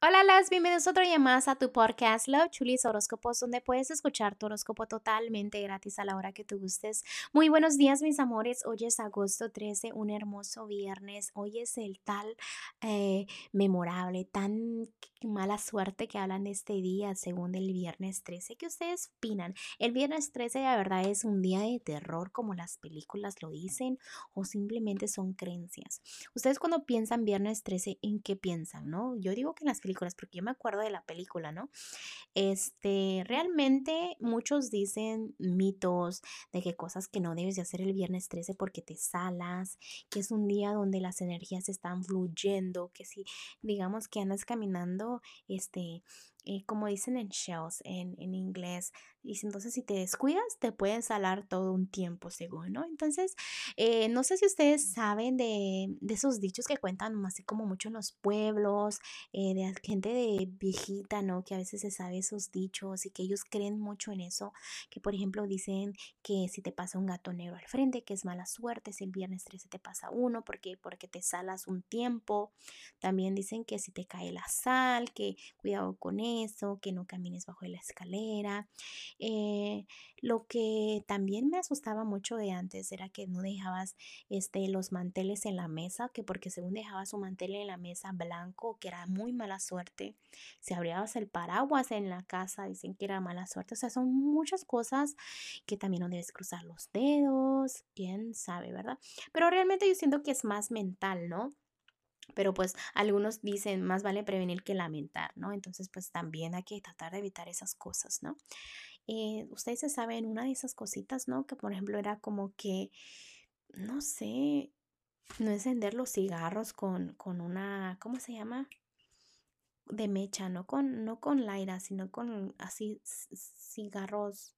Hola, las bienvenidos otro día más a tu podcast Love Chulis Horóscopos, donde puedes escuchar tu horóscopo totalmente gratis a la hora que tú gustes. Muy buenos días, mis amores. Hoy es agosto 13, un hermoso viernes. Hoy es el tal eh, memorable, tan mala suerte que hablan de este día, según el viernes 13. ¿Qué ustedes opinan? El viernes 13, la verdad, es un día de terror, como las películas lo dicen, o simplemente son creencias. Ustedes, cuando piensan viernes 13, ¿en qué piensan? ¿No? Yo digo que las películas, porque yo me acuerdo de la película, ¿no? Este, realmente muchos dicen mitos de que cosas que no debes de hacer el viernes 13 porque te salas, que es un día donde las energías están fluyendo, que si digamos que andas caminando, este, eh, como dicen en shells en, en inglés, y entonces si te descuidas te pueden salar todo un tiempo según, ¿no? Entonces, eh, no sé si ustedes saben de, de, esos dichos que cuentan así como mucho en los pueblos, eh, de gente de viejita, ¿no? Que a veces se sabe esos dichos y que ellos creen mucho en eso, que por ejemplo dicen que si te pasa un gato negro al frente, que es mala suerte, si el viernes 13 te pasa uno, porque, porque te salas un tiempo. También dicen que si te cae la sal, que cuidado con eso, que no camines bajo la escalera. Eh, lo que también me asustaba mucho de antes era que no dejabas este, los manteles en la mesa, que porque según dejabas un mantel en la mesa blanco, que era muy mala suerte. Si abrías el paraguas en la casa, dicen que era mala suerte. O sea, son muchas cosas que también no debes cruzar los dedos, quién sabe, ¿verdad? Pero realmente yo siento que es más mental, ¿no? Pero pues algunos dicen más vale prevenir que lamentar, ¿no? Entonces pues también hay que tratar de evitar esas cosas, ¿no? Eh, ustedes se saben una de esas cositas, ¿no? Que por ejemplo era como que, no sé, no encender los cigarros con, con una, ¿cómo se llama? De mecha, no con, no con laira, sino con así cigarros,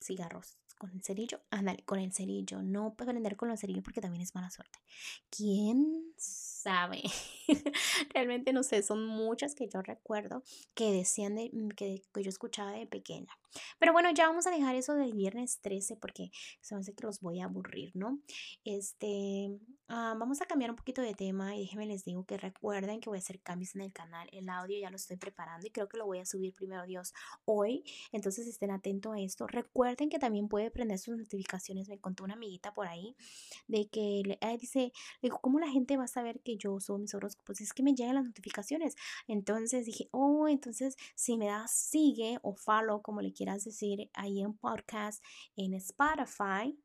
cigarros, con el cerillo, ándale, con el cerillo, no prender con los cerillos porque también es mala suerte. ¿Quién sabe. Realmente no sé, son muchas que yo recuerdo que decían de, mm, que, que, yo escuchaba de pequeña. Pero bueno, ya vamos a dejar eso del viernes 13 porque se me hace que los voy a aburrir, ¿no? Este, ah, vamos a cambiar un poquito de tema y déjenme les digo que recuerden que voy a hacer cambios en el canal. El audio ya lo estoy preparando y creo que lo voy a subir primero Dios hoy. Entonces estén atentos a esto. Recuerden que también puede prender sus notificaciones. Me contó una amiguita por ahí de que dice, dijo, ¿cómo la gente va a saber que yo uso mis horóscopos, es que me llegan las notificaciones. Entonces dije, oh, entonces si me das sigue o follow, como le quieras decir, ahí en podcast, en Spotify,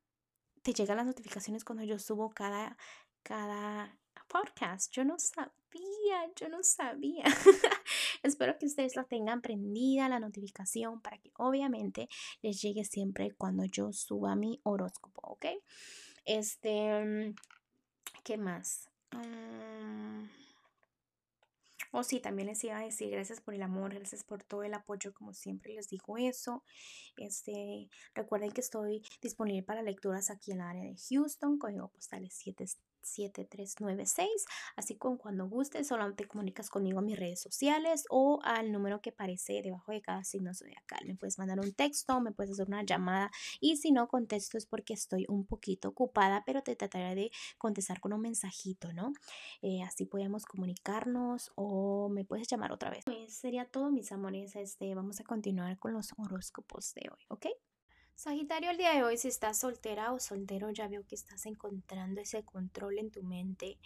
te llegan las notificaciones cuando yo subo cada, cada podcast. Yo no sabía, yo no sabía. Espero que ustedes la tengan prendida la notificación para que obviamente les llegue siempre cuando yo suba mi horóscopo, ¿ok? Este, ¿qué más? Mm. Oh, sí, también les iba a decir gracias por el amor, gracias por todo el apoyo, como siempre les digo eso. Este, recuerden que estoy disponible para lecturas aquí en el área de Houston, código postal es 7 7396. Así que cuando gustes, solamente comunicas conmigo en mis redes sociales o al número que aparece debajo de cada signo zodiacal. Me puedes mandar un texto, me puedes hacer una llamada y si no contesto es porque estoy un poquito ocupada, pero te trataré de contestar con un mensajito, ¿no? Eh, así podemos comunicarnos o me puedes llamar otra vez. Pues sería todo, mis amores. Este, vamos a continuar con los horóscopos de hoy, ¿ok? Sagitario, el día de hoy, si estás soltera o soltero, ya veo que estás encontrando ese control en tu mente,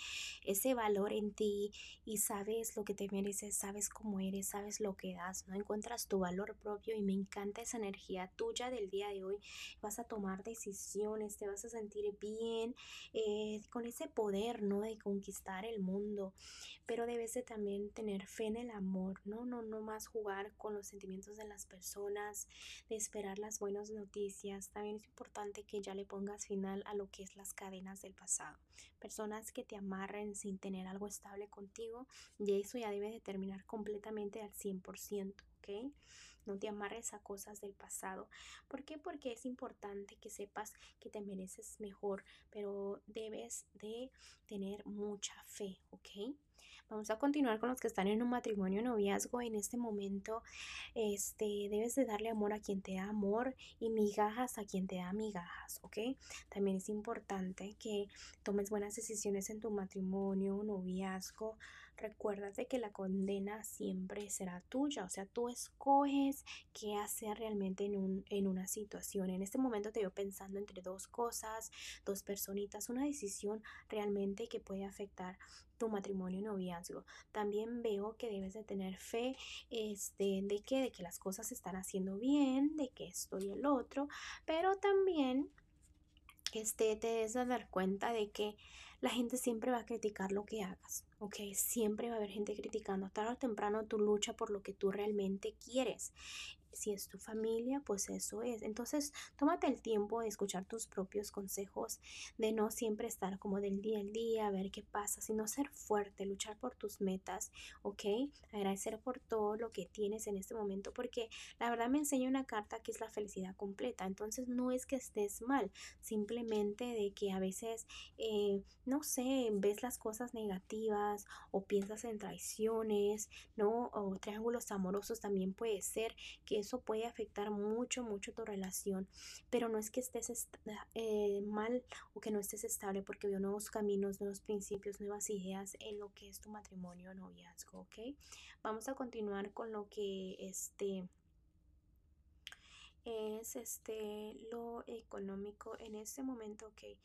ese valor en ti y sabes lo que te mereces, sabes cómo eres, sabes lo que das, no encuentras tu valor propio y me encanta esa energía tuya del día de hoy. Vas a tomar decisiones, te vas a sentir bien, eh, con ese poder, ¿no? De conquistar el mundo, pero debes de también tener fe en el amor, ¿no? No, no más jugar con los sentimientos de las personas, de esperar las buenas noticias también es importante que ya le pongas final a lo que es las cadenas del pasado. Personas que te amarren sin tener algo estable contigo, y eso ya debe de terminar completamente al 100%, ¿ok? No te amarres a cosas del pasado. ¿Por qué? Porque es importante que sepas que te mereces mejor, pero debes de tener mucha fe, ¿ok? Vamos a continuar con los que están en un matrimonio noviazgo. En este momento, este, debes de darle amor a quien te da amor y migajas a quien te da migajas, ¿ok? También es importante que tomes buenas decisiones en tu matrimonio, noviazgo. Recuérdate que la condena siempre será tuya, o sea, tú escoges qué hacer realmente en, un, en una situación. En este momento te veo pensando entre dos cosas, dos personitas, una decisión realmente que puede afectar tu matrimonio noviazgo. También veo que debes de tener fe este, de, que, de que las cosas se están haciendo bien, de que esto y el otro, pero también este, te debes de dar cuenta de que la gente siempre va a criticar lo que hagas, ¿ok? Siempre va a haber gente criticando. Tarde o temprano tu lucha por lo que tú realmente quieres si es tu familia, pues eso es. Entonces, tómate el tiempo de escuchar tus propios consejos, de no siempre estar como del día al día, a ver qué pasa, sino ser fuerte, luchar por tus metas, ¿ok? Agradecer por todo lo que tienes en este momento, porque la verdad me enseña una carta que es la felicidad completa. Entonces, no es que estés mal, simplemente de que a veces, eh, no sé, ves las cosas negativas o piensas en traiciones, ¿no? O triángulos amorosos también puede ser que eso puede afectar mucho, mucho tu relación, pero no es que estés eh, mal o que no estés estable porque veo nuevos caminos, nuevos principios, nuevas ideas en lo que es tu matrimonio o noviazgo, ¿ok? Vamos a continuar con lo que este es este lo económico en este momento, ok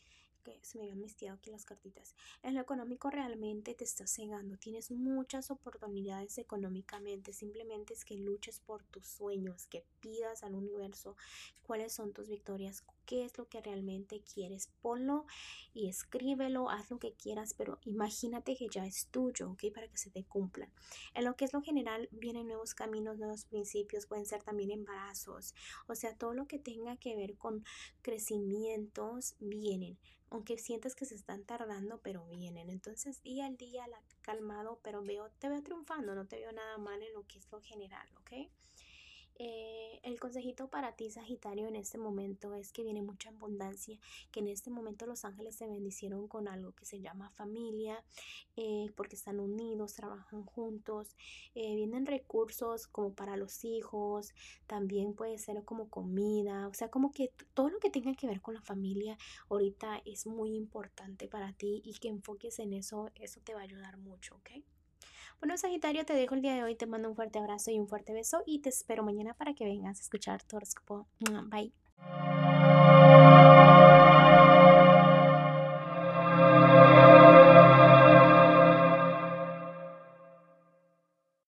se me habían mestiado aquí las cartitas. En lo económico realmente te estás cegando. Tienes muchas oportunidades económicamente. Simplemente es que luches por tus sueños, que pidas al universo cuáles son tus victorias, qué es lo que realmente quieres. Ponlo y escríbelo, haz lo que quieras, pero imagínate que ya es tuyo, ¿ok? Para que se te cumplan. En lo que es lo general, vienen nuevos caminos, nuevos principios, pueden ser también embarazos. O sea, todo lo que tenga que ver con crecimientos vienen aunque sientes que se están tardando, pero vienen. Entonces, día al día, la, calmado, pero veo, te veo triunfando, no te veo nada mal en lo que es lo general, ¿ok? Eh, el consejito para ti, Sagitario, en este momento es que viene mucha abundancia, que en este momento los ángeles se bendicieron con algo que se llama familia, eh, porque están unidos, trabajan juntos, eh, vienen recursos como para los hijos, también puede ser como comida, o sea, como que todo lo que tenga que ver con la familia ahorita es muy importante para ti y que enfoques en eso, eso te va a ayudar mucho, ¿ok? Bueno, Sagitario, te dejo el día de hoy, te mando un fuerte abrazo y un fuerte beso y te espero mañana para que vengas a escuchar tu horóscopo. Bye.